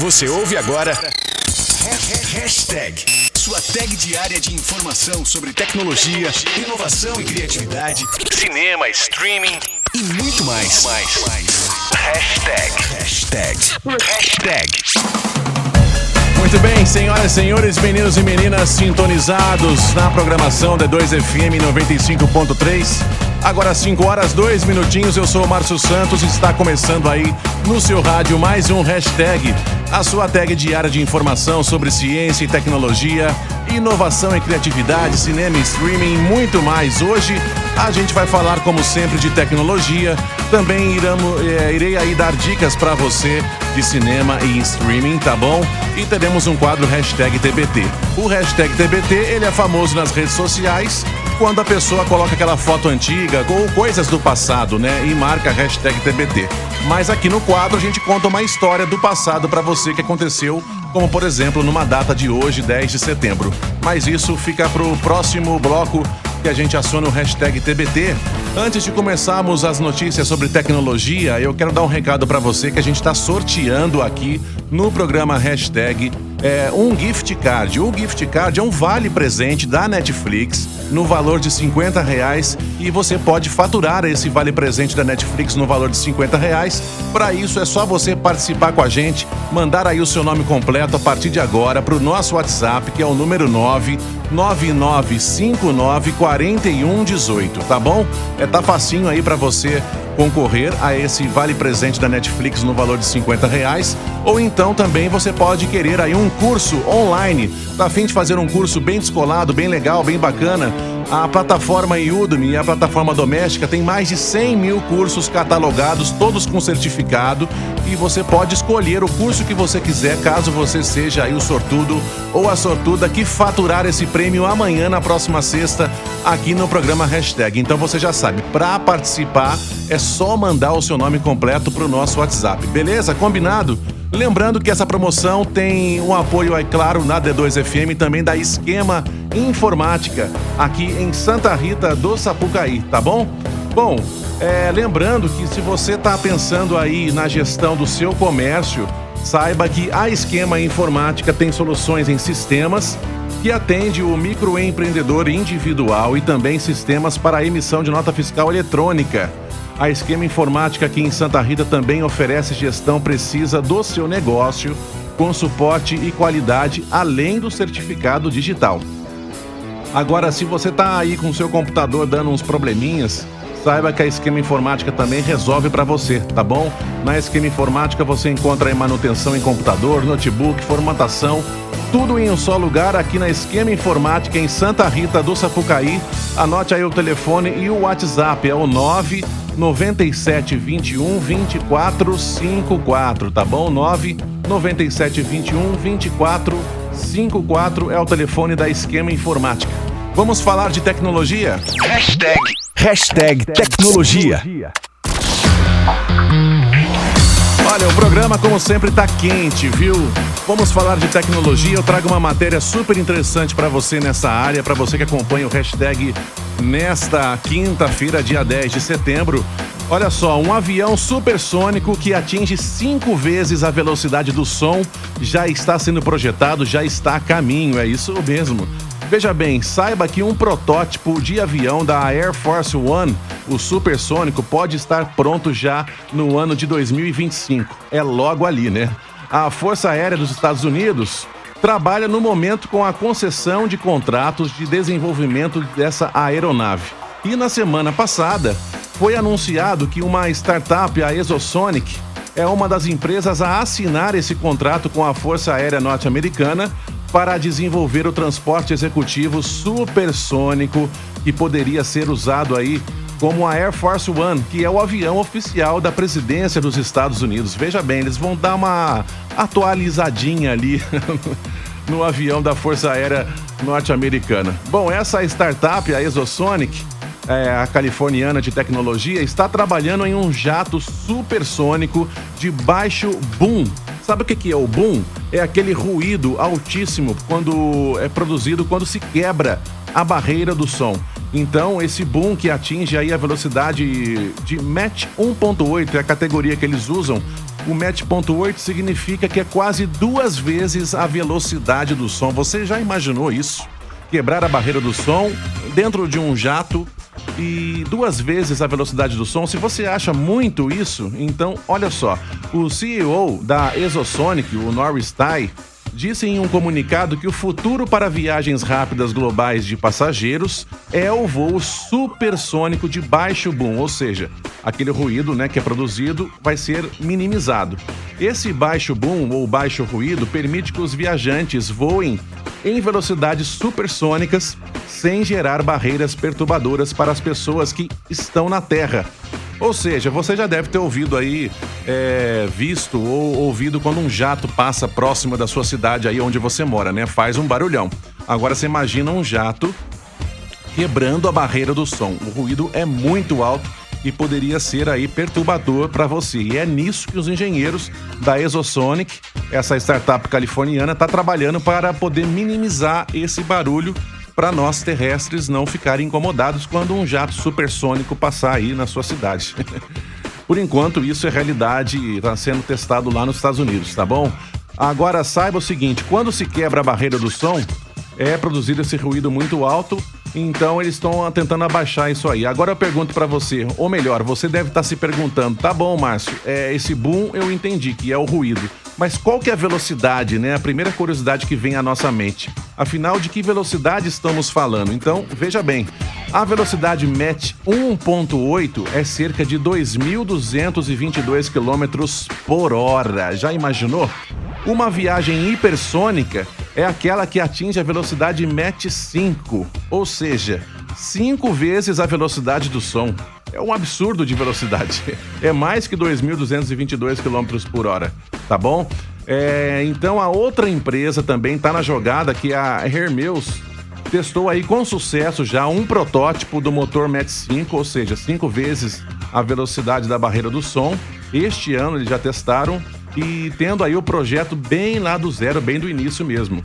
Você ouve agora. Hashtag. Sua tag diária de informação sobre tecnologia, inovação e criatividade, cinema, streaming e muito mais. Hashtag. Hashtag. Hashtag. Muito bem, senhoras e senhores, meninos e meninas sintonizados na programação da 2FM 95.3. Agora 5 horas, 2 minutinhos, eu sou o Márcio Santos e está começando aí no seu rádio mais um hashtag, a sua tag diária de informação sobre ciência e tecnologia, inovação e criatividade, cinema e streaming e muito mais. Hoje a gente vai falar, como sempre, de tecnologia. Também iramos, é, irei aí dar dicas para você de cinema e streaming, tá bom? E teremos um quadro hashtag TBT. O hashtag TBT, ele é famoso nas redes sociais quando a pessoa coloca aquela foto antiga ou coisas do passado, né? E marca a hashtag TBT. Mas aqui no quadro a gente conta uma história do passado para você que aconteceu, como por exemplo numa data de hoje, 10 de setembro. Mas isso fica pro próximo bloco que a gente aciona o hashtag TBT. Antes de começarmos as notícias sobre tecnologia, eu quero dar um recado para você que a gente está sorteando aqui no programa hashtag é, um gift card. O gift card é um vale presente da Netflix no valor de 50 reais e você pode faturar esse vale presente da Netflix no valor de 50 reais. Para isso é só você participar com a gente, mandar aí o seu nome completo a partir de agora para o nosso WhatsApp, que é o número 9 9959 4118, tá bom? É tá facinho aí para você concorrer a esse vale presente da Netflix no valor de 50 reais. Ou então também você pode querer aí um curso online. Tá afim de fazer um curso bem descolado, bem legal, bem bacana? A plataforma Udemy a plataforma doméstica tem mais de 100 mil cursos catalogados, todos com certificado, e você pode escolher o curso que você quiser, caso você seja aí o sortudo ou a sortuda que faturar esse prêmio amanhã, na próxima sexta, aqui no programa Hashtag. Então você já sabe, para participar é só mandar o seu nome completo para o nosso WhatsApp, beleza? Combinado? Lembrando que essa promoção tem um apoio, é claro, na D2FM também da Esquema Informática, aqui em Santa Rita do Sapucaí, tá bom? Bom, é, lembrando que se você está pensando aí na gestão do seu comércio, saiba que a Esquema Informática tem soluções em sistemas que atende o microempreendedor individual e também sistemas para emissão de nota fiscal eletrônica. A Esquema Informática aqui em Santa Rita também oferece gestão precisa do seu negócio, com suporte e qualidade, além do certificado digital. Agora, se você está aí com o seu computador dando uns probleminhas, saiba que a Esquema Informática também resolve para você, tá bom? Na Esquema Informática você encontra manutenção em computador, notebook, formatação, tudo em um só lugar aqui na Esquema Informática em Santa Rita do Sapucaí. Anote aí o telefone e o WhatsApp, é o 9 97 21 24 54, tá bom? 9 97 21 24 54 é o telefone da Esquema Informática. Vamos falar de tecnologia? Hashtag. Hashtag tecnologia. Olha, o programa, como sempre, tá quente, viu? Vamos falar de tecnologia. Eu trago uma matéria super interessante para você nessa área, para você que acompanha o hashtag nesta quinta-feira, dia 10 de setembro. Olha só, um avião supersônico que atinge cinco vezes a velocidade do som já está sendo projetado, já está a caminho, é isso mesmo. Veja bem, saiba que um protótipo de avião da Air Force One, o supersônico, pode estar pronto já no ano de 2025. É logo ali, né? A Força Aérea dos Estados Unidos trabalha no momento com a concessão de contratos de desenvolvimento dessa aeronave. E na semana passada foi anunciado que uma startup, a Exosonic, é uma das empresas a assinar esse contrato com a Força Aérea Norte-Americana para desenvolver o transporte executivo supersônico que poderia ser usado aí como a Air Force One, que é o avião oficial da presidência dos Estados Unidos. Veja bem, eles vão dar uma atualizadinha ali no avião da Força Aérea Norte-Americana. Bom, essa startup, a Exosonic, é, a californiana de tecnologia, está trabalhando em um jato supersônico de baixo boom. Sabe o que é o boom? É aquele ruído altíssimo quando é produzido quando se quebra a barreira do som. Então, esse boom que atinge aí a velocidade de Mach 1.8, é a categoria que eles usam, O Mach.8 significa que é quase duas vezes a velocidade do som. Você já imaginou isso? Quebrar a barreira do som dentro de um jato e duas vezes a velocidade do som. Se você acha muito isso, então olha só. O CEO da Exosonic, o Norris Tai, disse em um comunicado que o futuro para viagens rápidas globais de passageiros é o voo supersônico de baixo boom, ou seja, aquele ruído né, que é produzido vai ser minimizado. Esse baixo boom ou baixo ruído permite que os viajantes voem em velocidades supersônicas sem gerar barreiras perturbadoras para as pessoas que estão na Terra. Ou seja, você já deve ter ouvido aí, é, visto ou ouvido quando um jato passa próximo da sua cidade aí onde você mora, né? Faz um barulhão. Agora você imagina um jato quebrando a barreira do som. O ruído é muito alto e poderia ser aí perturbador para você. E é nisso que os engenheiros da Exosonic, essa startup californiana, está trabalhando para poder minimizar esse barulho para nós terrestres não ficarem incomodados quando um jato supersônico passar aí na sua cidade. Por enquanto, isso é realidade e está sendo testado lá nos Estados Unidos, tá bom? Agora saiba o seguinte: quando se quebra a barreira do som, é produzido esse ruído muito alto então eles estão tentando abaixar isso aí. Agora eu pergunto para você, ou melhor, você deve estar tá se perguntando, tá bom, Márcio, é, esse boom eu entendi que é o ruído. Mas qual que é a velocidade, né? A primeira curiosidade que vem à nossa mente. Afinal, de que velocidade estamos falando? Então, veja bem. A velocidade Mach 1.8 é cerca de 2.222 km por hora. Já imaginou? Uma viagem hipersônica é aquela que atinge a velocidade Mach 5, ou seja, cinco vezes a velocidade do som. É um absurdo de velocidade. É mais que 2.222 km por hora, tá bom? É, então a outra empresa também está na jogada, que é a Hermeus testou aí com sucesso já um protótipo do motor Mach 5, ou seja, cinco vezes a velocidade da barreira do som. Este ano eles já testaram e tendo aí o projeto bem lá do zero, bem do início mesmo.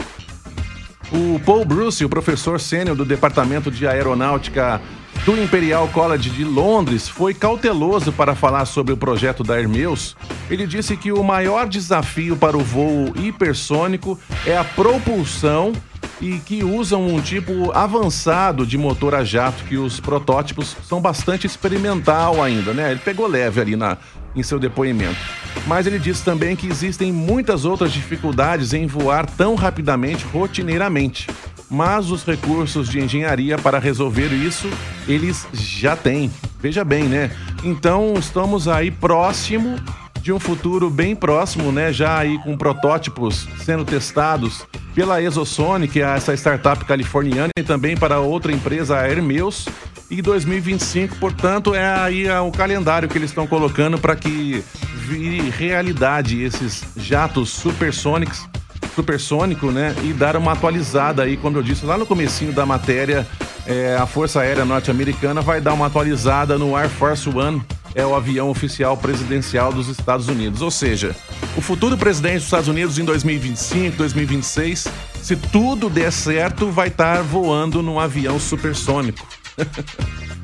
O Paul Bruce, o professor sênior do Departamento de Aeronáutica do Imperial College de Londres, foi cauteloso para falar sobre o projeto da Hermeus. Ele disse que o maior desafio para o voo hipersônico é a propulsão e que usam um tipo avançado de motor a jato, que os protótipos são bastante experimental ainda, né? Ele pegou leve ali na, em seu depoimento. Mas ele disse também que existem muitas outras dificuldades em voar tão rapidamente rotineiramente. Mas os recursos de engenharia para resolver isso, eles já têm. Veja bem, né? Então estamos aí próximo de um futuro bem próximo, né? Já aí com protótipos sendo testados pela Exosonic, essa startup californiana, e também para outra empresa, a Hermeus. E 2025, portanto, é aí o calendário que eles estão colocando para que vire realidade esses jatos supersônicos, supersônico, né? E dar uma atualizada aí, como eu disse lá no comecinho da matéria, é, a Força Aérea Norte-Americana vai dar uma atualizada no Air Force One é o avião oficial presidencial dos Estados Unidos. Ou seja, o futuro presidente dos Estados Unidos em 2025, 2026, se tudo der certo, vai estar voando num avião supersônico.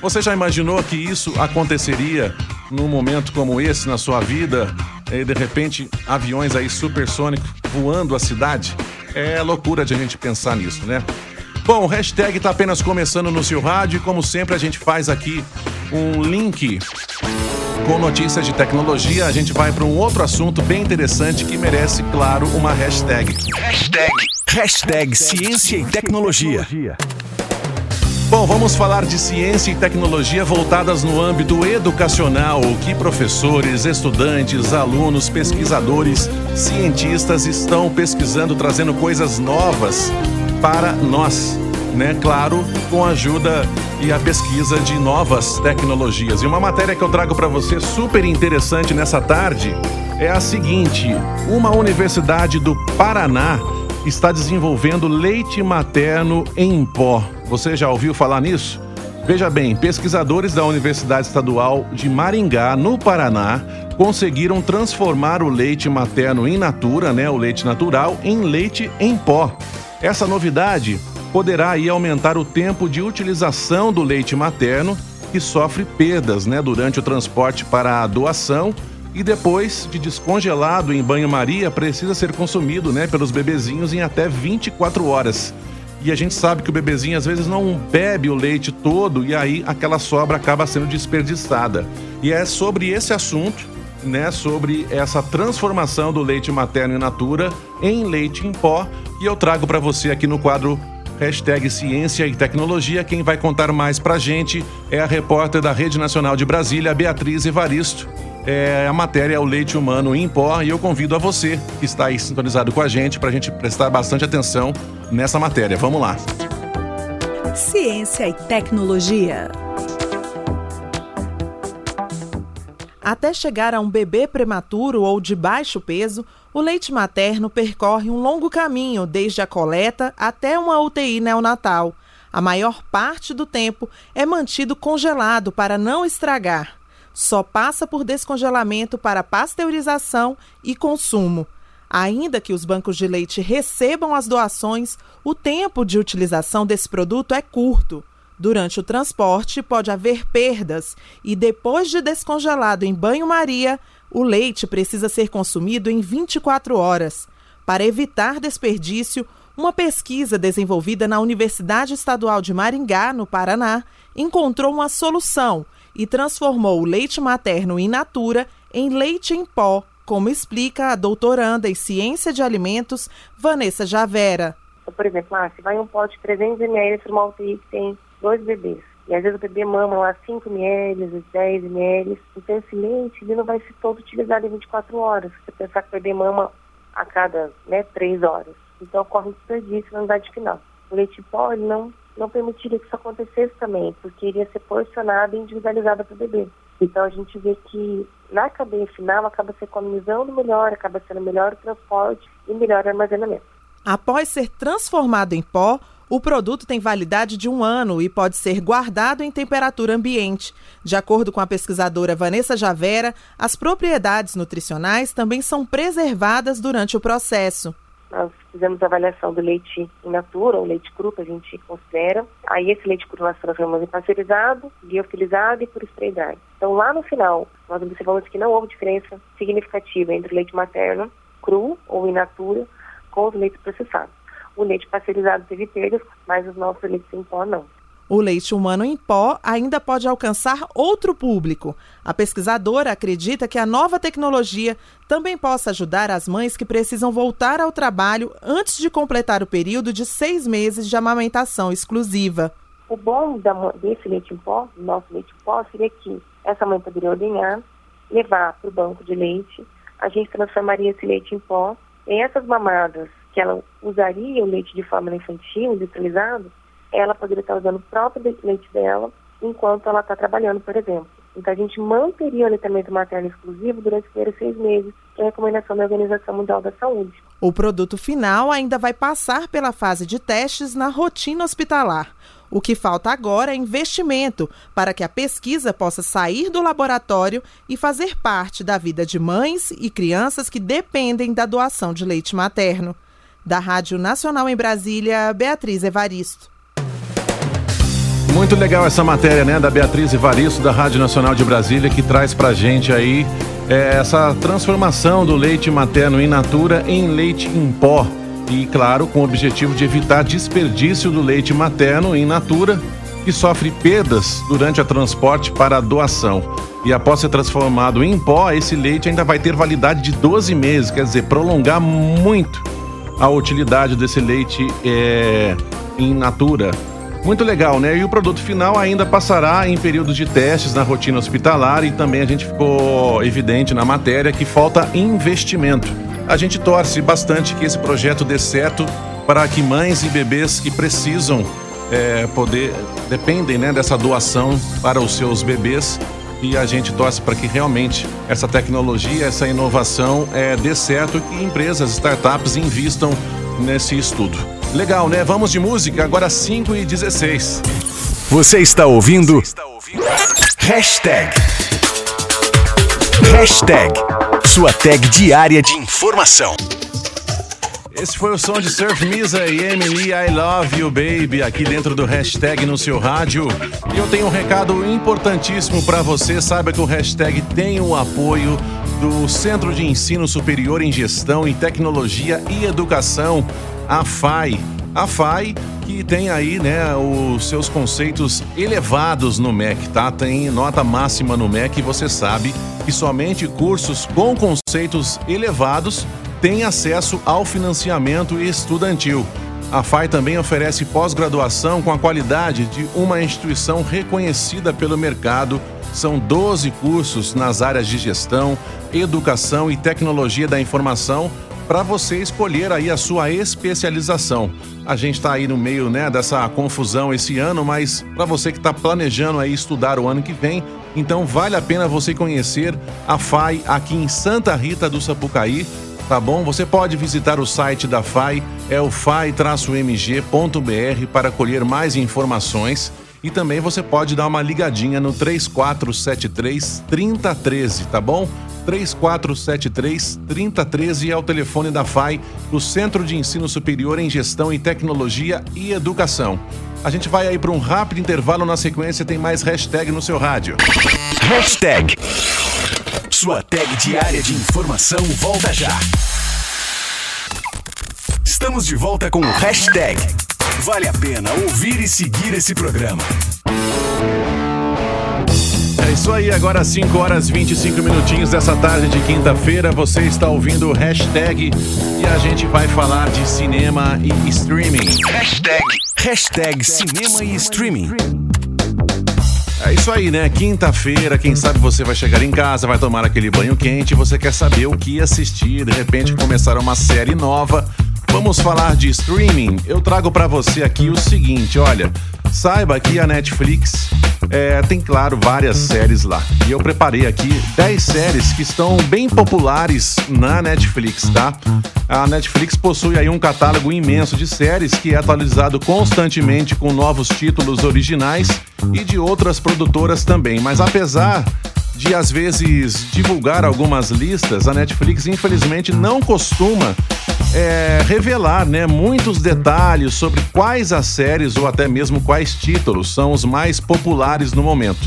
Você já imaginou que isso aconteceria num momento como esse na sua vida? E de repente, aviões aí supersônicos voando a cidade? É loucura de a gente pensar nisso, né? Bom, o hashtag está apenas começando no seu rádio e como sempre a gente faz aqui um link com notícias de tecnologia. A gente vai para um outro assunto bem interessante que merece, claro, uma hashtag. Hashtag, hashtag ciência e tecnologia. Bom, vamos falar de ciência e tecnologia voltadas no âmbito educacional, o que professores, estudantes, alunos, pesquisadores, cientistas estão pesquisando, trazendo coisas novas para nós né? Claro, com a ajuda e a pesquisa de novas tecnologias. E uma matéria que eu trago para você super interessante nessa tarde é a seguinte: uma universidade do Paraná está desenvolvendo leite materno em pó. Você já ouviu falar nisso? Veja bem, pesquisadores da Universidade Estadual de Maringá, no Paraná, conseguiram transformar o leite materno in natura, né, o leite natural, em leite em pó. Essa novidade poderá aí aumentar o tempo de utilização do leite materno, que sofre perdas né, durante o transporte para a doação, e depois de descongelado em banho-maria precisa ser consumido, né, pelos bebezinhos em até 24 horas. E a gente sabe que o bebezinho às vezes não bebe o leite todo e aí aquela sobra acaba sendo desperdiçada. E é sobre esse assunto, né, sobre essa transformação do leite materno in natura em leite em pó, que eu trago para você aqui no quadro Hashtag Ciência e Tecnologia. Quem vai contar mais pra gente é a repórter da Rede Nacional de Brasília, Beatriz Evaristo. É, a matéria é o leite humano em pó e eu convido a você que está aí sintonizado com a gente para a gente prestar bastante atenção nessa matéria. Vamos lá. Ciência e tecnologia. Até chegar a um bebê prematuro ou de baixo peso, o leite materno percorre um longo caminho desde a coleta até uma UTI neonatal. A maior parte do tempo é mantido congelado para não estragar. Só passa por descongelamento para pasteurização e consumo. Ainda que os bancos de leite recebam as doações, o tempo de utilização desse produto é curto. Durante o transporte, pode haver perdas e, depois de descongelado em banho-maria, o leite precisa ser consumido em 24 horas. Para evitar desperdício, uma pesquisa desenvolvida na Universidade Estadual de Maringá, no Paraná, encontrou uma solução e transformou o leite materno in natura em leite em pó como explica a doutoranda em Ciência de Alimentos, Vanessa Javera. Por exemplo, ah, se vai um pote de 300 ml para uma UTI que tem dois bebês, e às vezes o bebê mama lá 5 ml, 10 ml, então esse leite ele não vai ser todo utilizado em 24 horas. Você pensar que o bebê mama a cada né, 3 horas. Então ocorre um desperdício na unidade final. O leite pó ele não, não permitiria que isso acontecesse também, porque iria ser porcionado e individualizado para o bebê. Então a gente vê que na cadeia final acaba se economizando melhor, acaba sendo melhor o transporte e melhor o armazenamento. Após ser transformado em pó, o produto tem validade de um ano e pode ser guardado em temperatura ambiente. De acordo com a pesquisadora Vanessa Javera, as propriedades nutricionais também são preservadas durante o processo. Nós fizemos a avaliação do leite in natura, ou leite cru, que a gente considera. Aí esse leite cru nós transformamos em pasteurizado, biofilizado e por spray dry. Então lá no final, nós observamos que não houve diferença significativa entre o leite materno cru ou in natura com os leites processados. O leite pasteurizado teve perdas, mas os nossos leites em pó não. O leite humano em pó ainda pode alcançar outro público. A pesquisadora acredita que a nova tecnologia também possa ajudar as mães que precisam voltar ao trabalho antes de completar o período de seis meses de amamentação exclusiva. O bom desse leite em pó, nosso leite em pó, seria que essa mãe poderia ordenhar, levar para o banco de leite, a gente transformaria esse leite em pó em essas mamadas que ela usaria o leite de fórmula infantil, industrializado, ela poderia estar usando o próprio leite dela enquanto ela está trabalhando, por exemplo. Então, a gente manteria o aleitamento materno exclusivo durante os primeiros seis meses, que é a recomendação da Organização Mundial da Saúde. O produto final ainda vai passar pela fase de testes na rotina hospitalar. O que falta agora é investimento para que a pesquisa possa sair do laboratório e fazer parte da vida de mães e crianças que dependem da doação de leite materno. Da Rádio Nacional em Brasília, Beatriz Evaristo. Muito legal essa matéria, né, da Beatriz Evaristo, da Rádio Nacional de Brasília, que traz pra gente aí é, essa transformação do leite materno in natura em leite em pó. E, claro, com o objetivo de evitar desperdício do leite materno in natura, que sofre perdas durante o transporte para a doação. E após ser transformado em pó, esse leite ainda vai ter validade de 12 meses, quer dizer, prolongar muito a utilidade desse leite é, in natura. Muito legal, né? E o produto final ainda passará em períodos de testes na rotina hospitalar e também a gente ficou evidente na matéria que falta investimento. A gente torce bastante que esse projeto dê certo para que mães e bebês que precisam é, poder, dependem né, dessa doação para os seus bebês e a gente torce para que realmente essa tecnologia, essa inovação é, dê certo e que empresas, startups invistam nesse estudo. Legal, né? Vamos de música, agora 5 e 16. Você está ouvindo? Você está ouvindo? Hashtag. Hashtag. Sua tag diária de informação. Esse foi o som de Surf Misa e Emily I Love You Baby aqui dentro do hashtag no seu rádio. E eu tenho um recado importantíssimo para você. Saiba que o hashtag tem o apoio do Centro de Ensino Superior em Gestão em Tecnologia e Educação, a FAI. A FAI que tem aí, né, os seus conceitos elevados no MEC, tá? Tem nota máxima no MEC e você sabe que somente cursos com conceitos elevados têm acesso ao financiamento estudantil. A FAI também oferece pós-graduação com a qualidade de uma instituição reconhecida pelo mercado. São 12 cursos nas áreas de gestão, educação e tecnologia da informação para você escolher aí a sua especialização. A gente está aí no meio né, dessa confusão esse ano, mas para você que está planejando aí estudar o ano que vem, então vale a pena você conhecer a FAI aqui em Santa Rita do Sapucaí tá bom? Você pode visitar o site da FAI, é o fai-mg.br para colher mais informações e também você pode dar uma ligadinha no 3473 3013, tá bom? 3473 3013 é o telefone da FAI, do Centro de Ensino Superior em Gestão e Tecnologia e Educação. A gente vai aí para um rápido intervalo, na sequência tem mais hashtag no seu rádio. Hashtag sua tag diária de informação volta já. Estamos de volta com o hashtag. Vale a pena ouvir e seguir esse programa. É isso aí, agora 5 horas 25 minutinhos dessa tarde de quinta-feira. Você está ouvindo o hashtag e a gente vai falar de cinema e streaming. Hashtag, hashtag cinema e streaming. É isso aí, né? Quinta-feira, quem sabe você vai chegar em casa, vai tomar aquele banho quente, você quer saber o que assistir, de repente começar uma série nova. Vamos falar de streaming. Eu trago para você aqui o seguinte, olha, saiba que a Netflix é, tem, claro, várias séries lá. E eu preparei aqui 10 séries que estão bem populares na Netflix, tá? A Netflix possui aí um catálogo imenso de séries que é atualizado constantemente com novos títulos originais e de outras produtoras também. Mas apesar de às vezes divulgar algumas listas, a Netflix infelizmente não costuma é, revelar né, muitos detalhes sobre quais as séries ou até mesmo quais títulos são os mais populares no momento.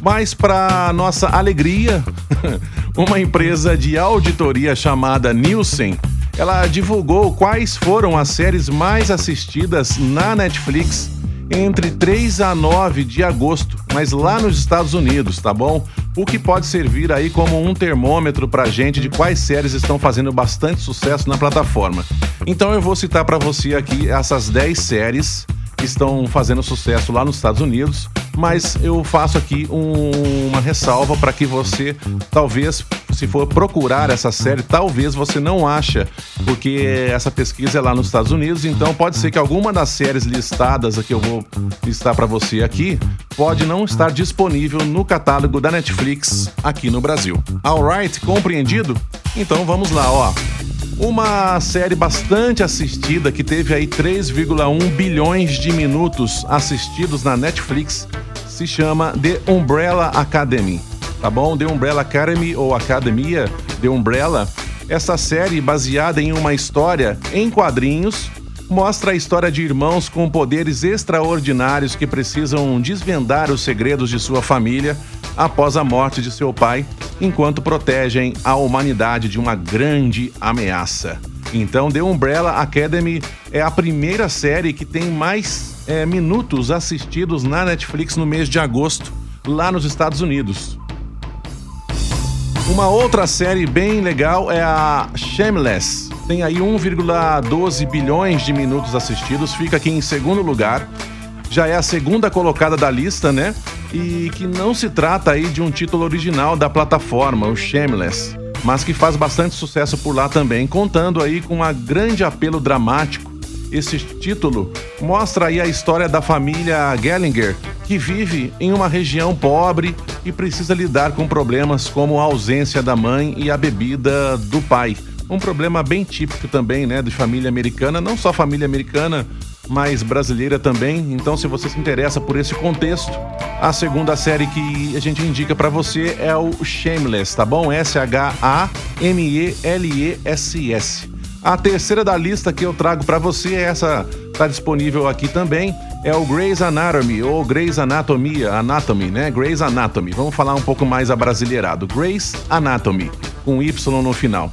Mas, para nossa alegria, uma empresa de auditoria chamada Nielsen, ela divulgou quais foram as séries mais assistidas na Netflix entre 3 a 9 de agosto, mas lá nos Estados Unidos, tá bom? O que pode servir aí como um termômetro pra gente de quais séries estão fazendo bastante sucesso na plataforma. Então eu vou citar para você aqui essas 10 séries que estão fazendo sucesso lá nos Estados Unidos, mas eu faço aqui um, uma ressalva para que você, talvez, se for procurar essa série, talvez você não acha, porque essa pesquisa é lá nos Estados Unidos, então pode ser que alguma das séries listadas que eu vou listar para você aqui pode não estar disponível no catálogo da Netflix aqui no Brasil. Alright, compreendido? Então vamos lá, ó. Uma série bastante assistida que teve aí 3,1 bilhões de minutos assistidos na Netflix se chama The Umbrella Academy. Tá bom? The Umbrella Academy ou Academia The Umbrella. Essa série, baseada em uma história em quadrinhos, mostra a história de irmãos com poderes extraordinários que precisam desvendar os segredos de sua família após a morte de seu pai, enquanto protegem a humanidade de uma grande ameaça. Então, The Umbrella Academy é a primeira série que tem mais é, minutos assistidos na Netflix no mês de agosto, lá nos Estados Unidos. Uma outra série bem legal é a Shameless. Tem aí 1,12 bilhões de minutos assistidos, fica aqui em segundo lugar. Já é a segunda colocada da lista, né? E que não se trata aí de um título original da plataforma, o Shameless, mas que faz bastante sucesso por lá também, contando aí com um grande apelo dramático. Esse título mostra aí a história da família Gellinger, que vive em uma região pobre e precisa lidar com problemas como a ausência da mãe e a bebida do pai. Um problema bem típico também, né, de família americana, não só família americana, mas brasileira também. Então, se você se interessa por esse contexto, a segunda série que a gente indica para você é o Shameless, tá bom? S-H-A-M-E-L-E-S-S. A terceira da lista que eu trago para você, essa tá disponível aqui também, é o Grey's Anatomy, ou Grey's Anatomia, Anatomy, né? Grey's Anatomy. Vamos falar um pouco mais abrasileirado. Grey's Anatomy com Y no final.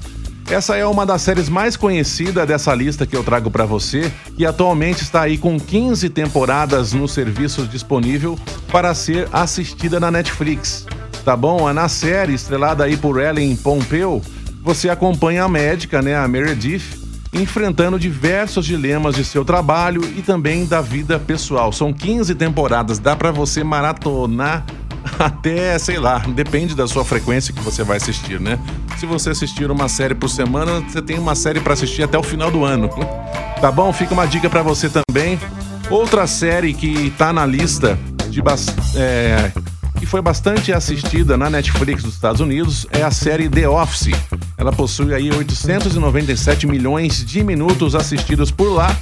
Essa é uma das séries mais conhecidas dessa lista que eu trago para você e atualmente está aí com 15 temporadas no serviço disponível para ser assistida na Netflix. Tá bom? Na série, estrelada aí por Ellen Pompeu, você acompanha a médica, né, a Meredith, enfrentando diversos dilemas de seu trabalho e também da vida pessoal. São 15 temporadas, dá para você maratonar até, sei lá, depende da sua frequência que você vai assistir, né? Se você assistir uma série por semana, você tem uma série para assistir até o final do ano. Tá bom? Fica uma dica para você também. Outra série que tá na lista de é, que foi bastante assistida na Netflix dos Estados Unidos é a série The Office. Ela possui aí 897 milhões de minutos assistidos por lá.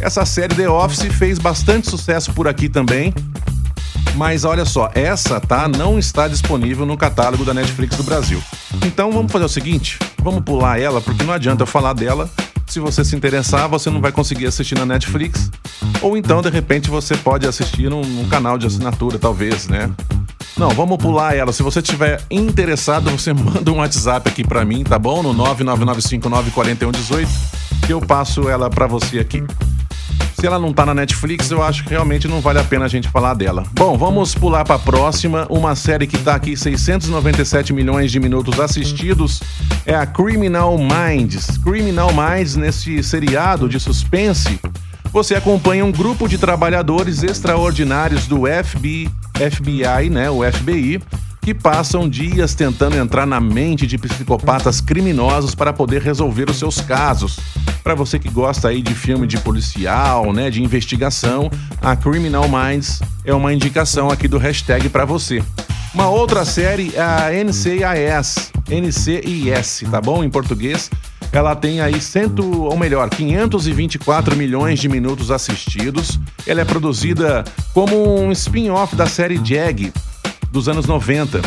Essa série The Office fez bastante sucesso por aqui também. Mas olha só, essa tá não está disponível no catálogo da Netflix do Brasil. Então vamos fazer o seguinte, vamos pular ela porque não adianta eu falar dela. Se você se interessar, você não vai conseguir assistir na Netflix. Ou então, de repente, você pode assistir num, num canal de assinatura, talvez, né? Não, vamos pular ela. Se você estiver interessado, você manda um WhatsApp aqui para mim, tá bom? No 999594118, que eu passo ela para você aqui. Se ela não tá na Netflix, eu acho que realmente não vale a pena a gente falar dela. Bom, vamos pular para a próxima, uma série que tá aqui 697 milhões de minutos assistidos, é a Criminal Minds. Criminal Minds nesse seriado de suspense você acompanha um grupo de trabalhadores extraordinários do FBI, FBI, né, o FBI, que passam dias tentando entrar na mente de psicopatas criminosos para poder resolver os seus casos. Para você que gosta aí de filme de policial, né, de investigação, a Criminal Minds é uma indicação aqui do hashtag para você. Uma outra série é a NCIS, NCIS, tá bom? Em português, ela tem aí cento, ou melhor, 524 milhões de minutos assistidos. Ela é produzida como um spin-off da série Jag dos anos 90.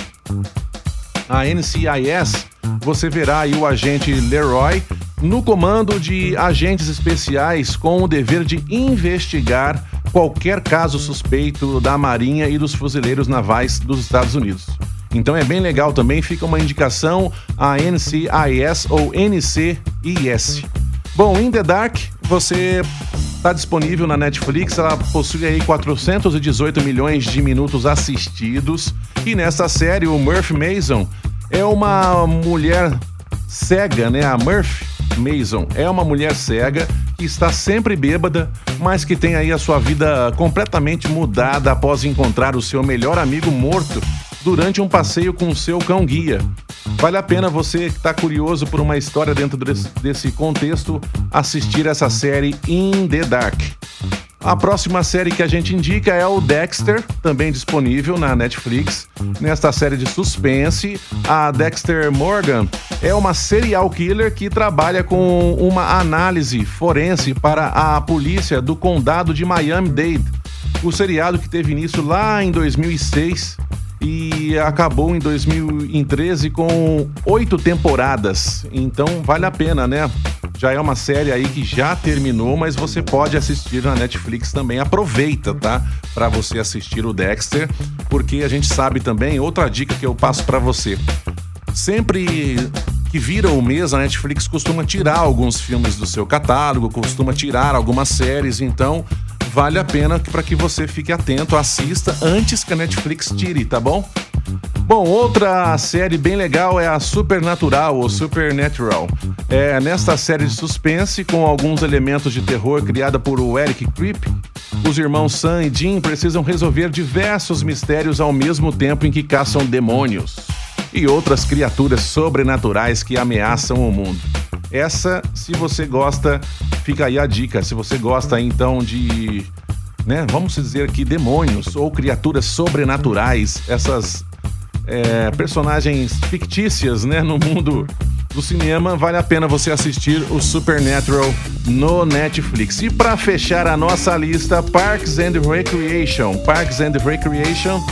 A NCIS, você verá aí o agente Leroy no comando de agentes especiais com o dever de investigar qualquer caso suspeito da Marinha e dos fuzileiros navais dos Estados Unidos. Então é bem legal também, fica uma indicação a NCIS ou NCIS. Bom, In the Dark, você está disponível na Netflix, ela possui aí 418 milhões de minutos assistidos. E nessa série, o Murphy Mason é uma mulher cega, né? A Murphy Mason é uma mulher cega que está sempre bêbada, mas que tem aí a sua vida completamente mudada após encontrar o seu melhor amigo morto durante um passeio com o seu cão guia. Vale a pena você que está curioso por uma história dentro desse, contexto assistir essa série In the Dark. A próxima série que a gente indica é o Dexter, também disponível na Netflix. Nesta série de suspense, a Dexter Morgan é uma serial killer que trabalha com uma análise forense para a polícia do condado de Miami-Dade. O seriado que teve início lá em 2006 e acabou em 2013 com oito temporadas. Então vale a pena, né? Já é uma série aí que já terminou, mas você pode assistir na Netflix também. Aproveita, tá? Para você assistir o Dexter, porque a gente sabe também, outra dica que eu passo para você. Sempre que vira o mês, a Netflix costuma tirar alguns filmes do seu catálogo, costuma tirar algumas séries, então vale a pena para que você fique atento, assista antes que a Netflix tire, tá bom? Bom, outra série bem legal é a Supernatural ou Supernatural. É nesta série de suspense com alguns elementos de terror criada por Eric Kripp, os irmãos Sam e Jim precisam resolver diversos mistérios ao mesmo tempo em que caçam demônios e outras criaturas sobrenaturais que ameaçam o mundo. Essa, se você gosta, fica aí a dica. Se você gosta então de, né, vamos dizer aqui demônios ou criaturas sobrenaturais, essas é, personagens fictícias, né, no mundo do cinema, vale a pena você assistir o Supernatural no Netflix. E para fechar a nossa lista, Parks and Recreation. Parks and Recreation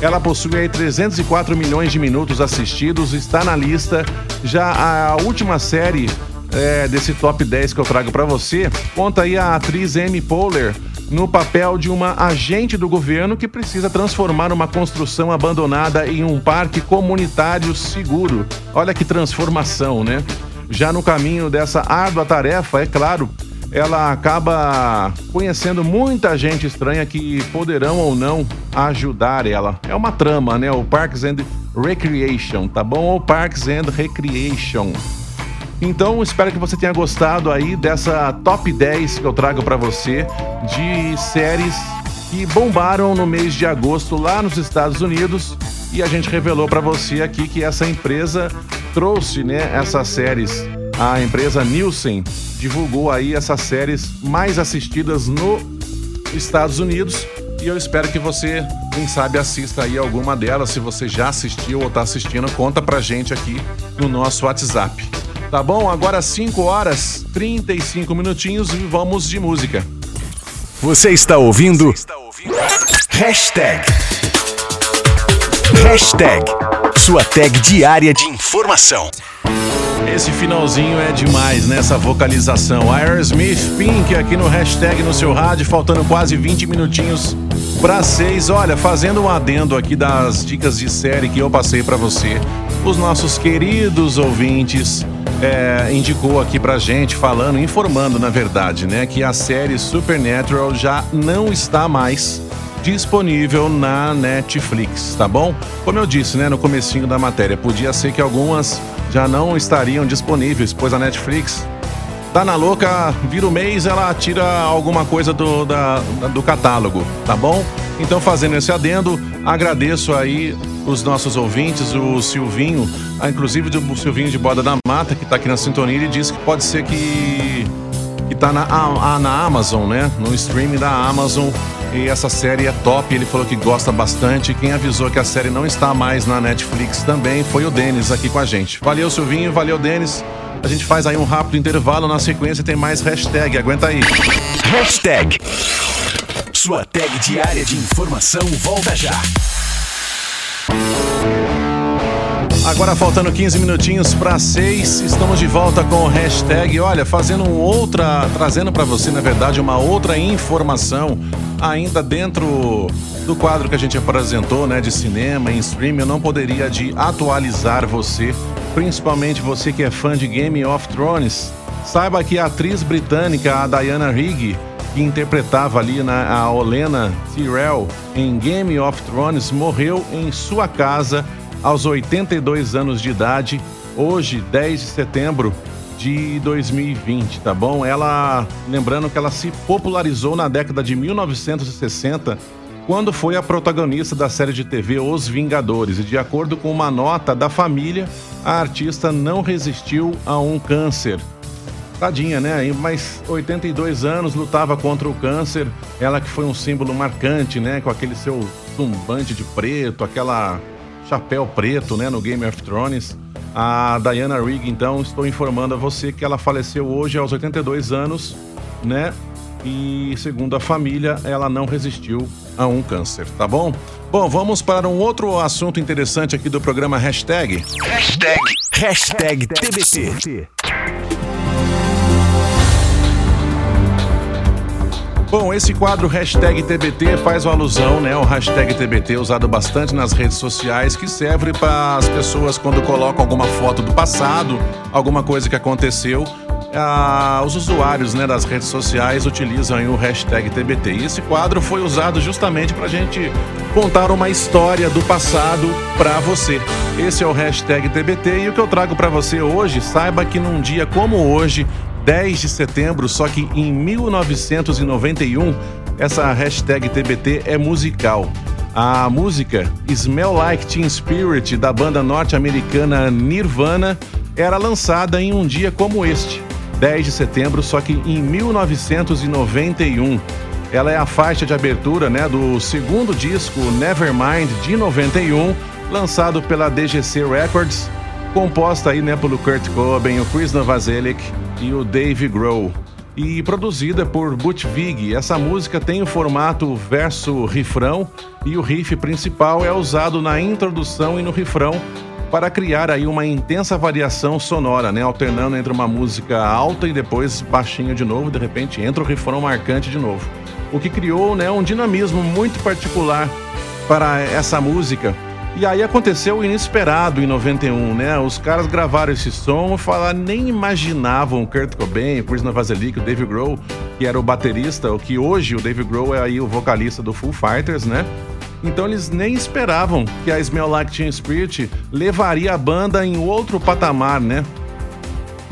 ela possui aí 304 milhões de minutos assistidos, está na lista. Já a última série é, desse top 10 que eu trago para você conta aí a atriz Amy Poehler no papel de uma agente do governo que precisa transformar uma construção abandonada em um parque comunitário seguro. Olha que transformação, né? Já no caminho dessa árdua tarefa, é claro, ela acaba conhecendo muita gente estranha que poderão ou não ajudar ela. É uma trama, né? O Parks and Recreation, tá bom? Ou Parks and Recreation. Então, espero que você tenha gostado aí dessa top 10 que eu trago para você de séries que bombaram no mês de agosto lá nos Estados Unidos e a gente revelou para você aqui que essa empresa trouxe, né, essas séries. A empresa Nielsen divulgou aí essas séries mais assistidas no Estados Unidos e eu espero que você, quem sabe, assista aí alguma delas. Se você já assistiu ou está assistindo, conta pra gente aqui no nosso WhatsApp. Tá bom? Agora 5 horas 35 minutinhos e vamos de música. Você está ouvindo? Você está ouvindo? Hashtag. Hashtag. Sua tag diária de informação. Esse finalzinho é demais nessa vocalização. Aerosmith Pink aqui no hashtag no seu rádio, faltando quase 20 minutinhos para seis. Olha, fazendo um adendo aqui das dicas de série que eu passei para você, os nossos queridos ouvintes é, indicou aqui pra gente, falando, informando na verdade, né, que a série Supernatural já não está mais disponível na Netflix, tá bom? Como eu disse, né, no comecinho da matéria, podia ser que algumas já não estariam disponíveis, pois a Netflix tá na louca, vira o mês, ela tira alguma coisa do, da, do catálogo, tá bom? Então, fazendo esse adendo, agradeço aí os nossos ouvintes, o Silvinho, ah, inclusive o Silvinho de Borda da Mata, que está aqui na sintonia, ele disse que pode ser que que tá na, a, na Amazon, né? No streaming da Amazon. E essa série é top, ele falou que gosta bastante. Quem avisou que a série não está mais na Netflix também foi o Denis aqui com a gente. Valeu, Silvinho, valeu, Denis. A gente faz aí um rápido intervalo, na sequência tem mais hashtag, aguenta aí. Hashtag. Sua tag diária de informação volta já. Agora faltando 15 minutinhos para 6, estamos de volta com o hashtag. Olha, fazendo outra, trazendo para você, na verdade, uma outra informação ainda dentro do quadro que a gente apresentou, né, de cinema em streaming, eu não poderia de atualizar você, principalmente você que é fã de Game of Thrones. Saiba que a atriz britânica, a Diana Rigg, que interpretava ali na, a Olena Tyrell em Game of Thrones, morreu em sua casa aos 82 anos de idade, hoje, 10 de setembro de 2020, tá bom? Ela, lembrando que ela se popularizou na década de 1960, quando foi a protagonista da série de TV Os Vingadores, e de acordo com uma nota da família, a artista não resistiu a um câncer. Tadinha, né? Mas 82 anos, lutava contra o câncer. Ela que foi um símbolo marcante, né? Com aquele seu tumbante de preto, aquela chapéu preto, né, no Game of Thrones. A Diana Rigg, então, estou informando a você que ela faleceu hoje aos 82 anos, né? E segundo a família, ela não resistiu a um câncer, tá bom? Bom, vamos para um outro assunto interessante aqui do programa Hashtag. Hashtag, hashtag TBT. Bom, esse quadro hashtag TBT faz uma alusão, né? O hashtag TBT usado bastante nas redes sociais, que serve para as pessoas quando colocam alguma foto do passado, alguma coisa que aconteceu. Ah, os usuários né, das redes sociais utilizam o hashtag TBT. E esse quadro foi usado justamente para a gente contar uma história do passado para você. Esse é o hashtag TBT e o que eu trago para você hoje, saiba que num dia como hoje, 10 de setembro, só que em 1991, essa hashtag TBT é musical. A música Smell Like Teen Spirit da banda norte-americana Nirvana era lançada em um dia como este, 10 de setembro, só que em 1991. Ela é a faixa de abertura né, do segundo disco Nevermind de 91, lançado pela DGC Records, composta aí né, pelo Kurt Cobain, o Chris Novoselic e o Dave Grohl. E produzida por Butch Vig, essa música tem o formato verso-refrão e o riff principal é usado na introdução e no refrão, para criar aí uma intensa variação sonora, né, alternando entre uma música alta e depois baixinha de novo, de repente entra o refrão marcante de novo. O que criou, né, um dinamismo muito particular para essa música. E aí aconteceu o inesperado em 91, né? Os caras gravaram esse som, falar nem imaginavam Kurt Cobain, Chris Novoselic, o Dave Grohl, que era o baterista, o que hoje o Dave Grohl é aí o vocalista do Foo Fighters, né? Então eles nem esperavam que a Smell Like Teen Spirit levaria a banda em outro patamar, né?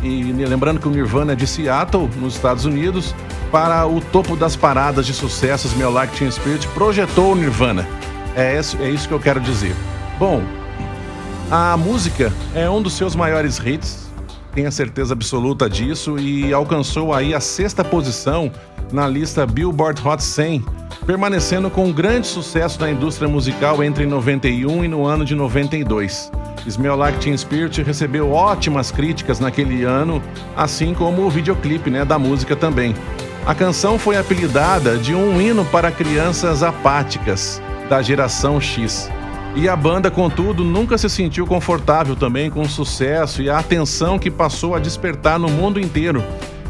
E lembrando que o Nirvana é de Seattle, nos Estados Unidos, para o topo das paradas de sucesso, Smell Like Teen Spirit projetou o Nirvana. É isso, é isso que eu quero dizer. Bom, a música é um dos seus maiores hits, tenho a certeza absoluta disso, e alcançou aí a sexta posição na lista Billboard Hot 100 permanecendo com grande sucesso na indústria musical entre 91 e no ano de 92. Smell Like Teen Spirit recebeu ótimas críticas naquele ano, assim como o videoclipe né, da música também. A canção foi apelidada de um hino para crianças apáticas da geração X. E a banda, contudo, nunca se sentiu confortável também com o sucesso e a atenção que passou a despertar no mundo inteiro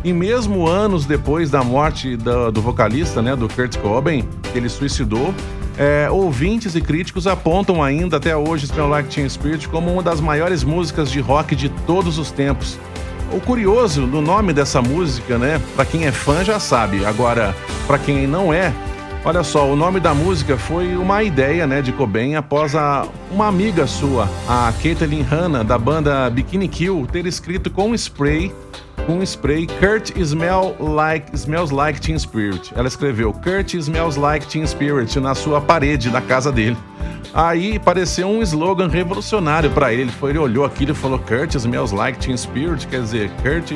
e mesmo anos depois da morte do, do vocalista, né, do Kurt Cobain, que ele suicidou, é, ouvintes e críticos apontam ainda até hoje Smell Like Teen Spirit como uma das maiores músicas de rock de todos os tempos. O curioso do nome dessa música, né? Para quem é fã já sabe. Agora, para quem não é, olha só, o nome da música foi uma ideia, né, de Cobain após a, uma amiga sua, a Caitlyn Hanna da banda Bikini Kill, ter escrito com spray com spray Kurt smell like, Smells Like Teen Spirit. Ela escreveu Kurt Smells Like Teen Spirit na sua parede da casa dele. Aí pareceu um slogan revolucionário para ele. Foi, ele olhou aquilo e falou Kurt Smells Like Teen Spirit, quer dizer, Kurt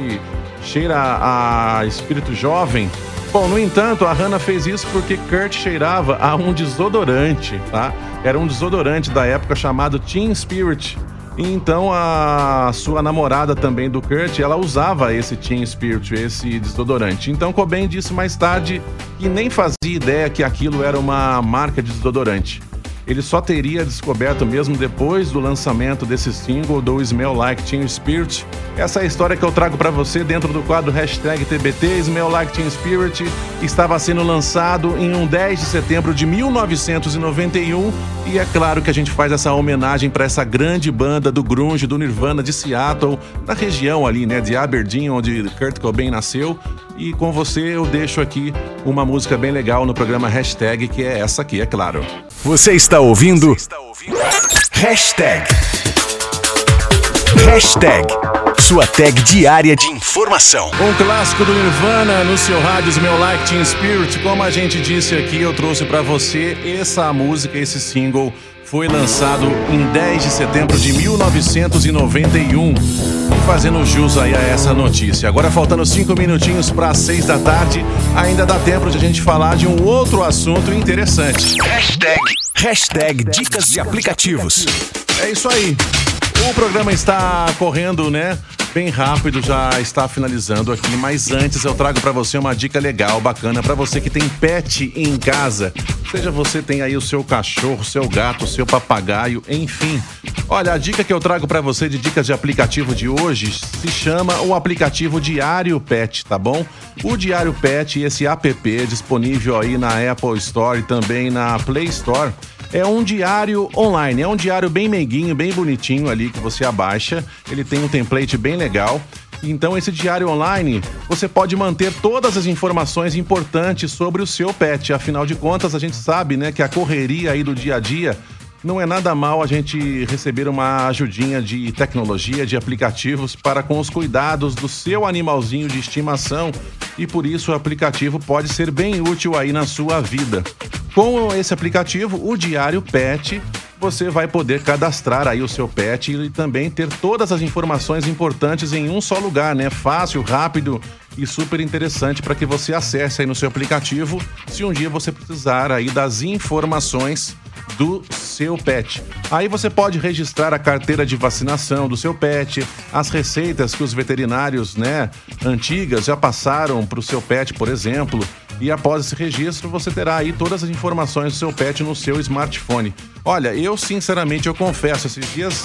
cheira a espírito jovem. Bom, no entanto, a Hannah fez isso porque Kurt cheirava a um desodorante, tá? Era um desodorante da época chamado Teen Spirit e então a sua namorada também do Kurt, ela usava esse Teen Spirit, esse desodorante. Então Cobain disse mais tarde que nem fazia ideia que aquilo era uma marca de desodorante ele só teria descoberto mesmo depois do lançamento desse single do Smell Like Teen Spirit. Essa é a história que eu trago para você dentro do quadro hashtag TBT Smell Like Teen Spirit. Estava sendo lançado em um 10 de setembro de 1991 e é claro que a gente faz essa homenagem para essa grande banda do grunge do Nirvana de Seattle, na região ali, né, de Aberdeen, onde Kurt Cobain nasceu. E com você eu deixo aqui uma música bem legal no programa Hashtag, que é essa aqui, é claro. Você está ouvindo? Você está ouvindo? Hashtag. Hashtag. Sua tag diária de informação. Um clássico do Nirvana no seu rádio, meu Like Teen Spirit. Como a gente disse aqui, eu trouxe para você essa música, esse single foi lançado em 10 de setembro de 1991. Fazendo jus aí a essa notícia. Agora faltando cinco minutinhos para seis da tarde, ainda dá tempo de a gente falar de um outro assunto interessante. Hashtag, hashtag dicas de aplicativos. É isso aí. O programa está correndo, né? Bem rápido, já está finalizando aqui, mas antes eu trago para você uma dica legal, bacana para você que tem pet em casa. Seja você tem aí o seu cachorro, seu gato, seu papagaio, enfim. Olha, a dica que eu trago para você de dicas de aplicativo de hoje se chama o aplicativo Diário Pet, tá bom? O Diário Pet, esse app disponível aí na Apple Store e também na Play Store é um diário online, é um diário bem meiguinho, bem bonitinho ali que você abaixa. Ele tem um template bem legal. Então, esse diário online, você pode manter todas as informações importantes sobre o seu pet. Afinal de contas, a gente sabe, né, que a correria aí do dia a dia não é nada mal a gente receber uma ajudinha de tecnologia, de aplicativos para com os cuidados do seu animalzinho de estimação e por isso o aplicativo pode ser bem útil aí na sua vida. Com esse aplicativo, o Diário Pet, você vai poder cadastrar aí o seu pet e também ter todas as informações importantes em um só lugar, né? Fácil, rápido e super interessante para que você acesse aí no seu aplicativo se um dia você precisar aí das informações do seu pet. Aí você pode registrar a carteira de vacinação do seu pet, as receitas que os veterinários, né, antigas já passaram para o seu pet, por exemplo. E após esse registro, você terá aí todas as informações do seu pet no seu smartphone. Olha, eu sinceramente eu confesso, esses dias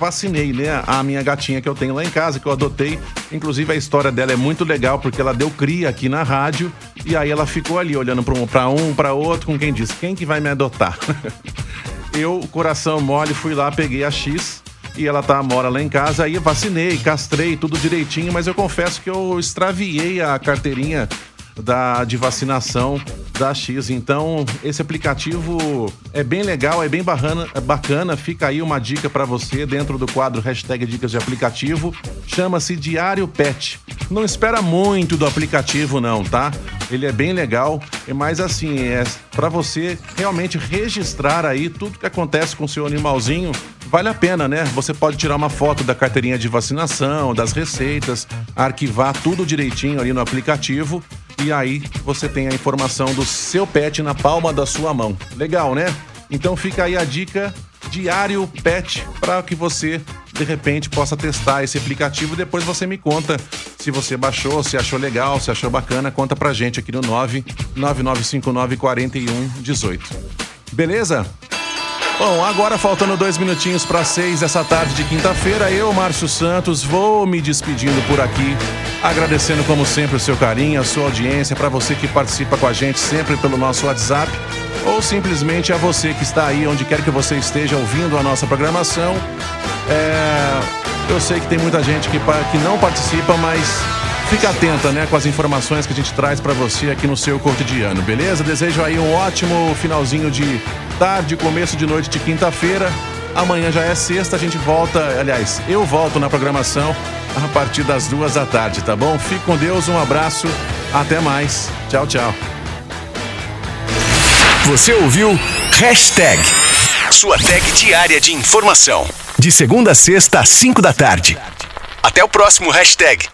vacinei, né, a minha gatinha que eu tenho lá em casa, que eu adotei. Inclusive a história dela é muito legal porque ela deu cria aqui na rádio e aí ela ficou ali olhando para um, para um, outro, com quem disse: "Quem que vai me adotar?" eu, coração mole, fui lá, peguei a X e ela tá mora lá em casa, aí vacinei, castrei tudo direitinho, mas eu confesso que eu extraviei a carteirinha da, de vacinação da X. Então, esse aplicativo é bem legal, é bem bacana, é bacana. Fica aí uma dica para você dentro do quadro hashtag Dicas de Aplicativo. Chama-se Diário Pet. Não espera muito do aplicativo, não, tá? Ele é bem legal, mas assim, é para você realmente registrar aí tudo que acontece com o seu animalzinho vale a pena, né? Você pode tirar uma foto da carteirinha de vacinação, das receitas, arquivar tudo direitinho ali no aplicativo e aí você tem a informação do seu pet na palma da sua mão. Legal, né? Então fica aí a dica Diário Pet para que você de repente possa testar esse aplicativo depois você me conta se você baixou, se achou legal, se achou bacana, conta pra gente aqui no 99959 4118. Beleza? Bom, agora faltando dois minutinhos para seis dessa tarde de quinta-feira, eu, Márcio Santos, vou me despedindo por aqui, agradecendo como sempre o seu carinho, a sua audiência, para você que participa com a gente sempre pelo nosso WhatsApp, ou simplesmente a você que está aí, onde quer que você esteja ouvindo a nossa programação. É, eu sei que tem muita gente que, que não participa, mas fica atenta, né, com as informações que a gente traz para você aqui no seu cotidiano, beleza? Desejo aí um ótimo finalzinho de tarde, começo de noite de quinta-feira. Amanhã já é sexta, a gente volta, aliás, eu volto na programação a partir das duas da tarde, tá bom? Fique com Deus, um abraço, até mais. Tchau, tchau. Você ouviu Hashtag, sua tag diária de informação. De segunda a sexta às cinco da tarde. Até o próximo hashtag.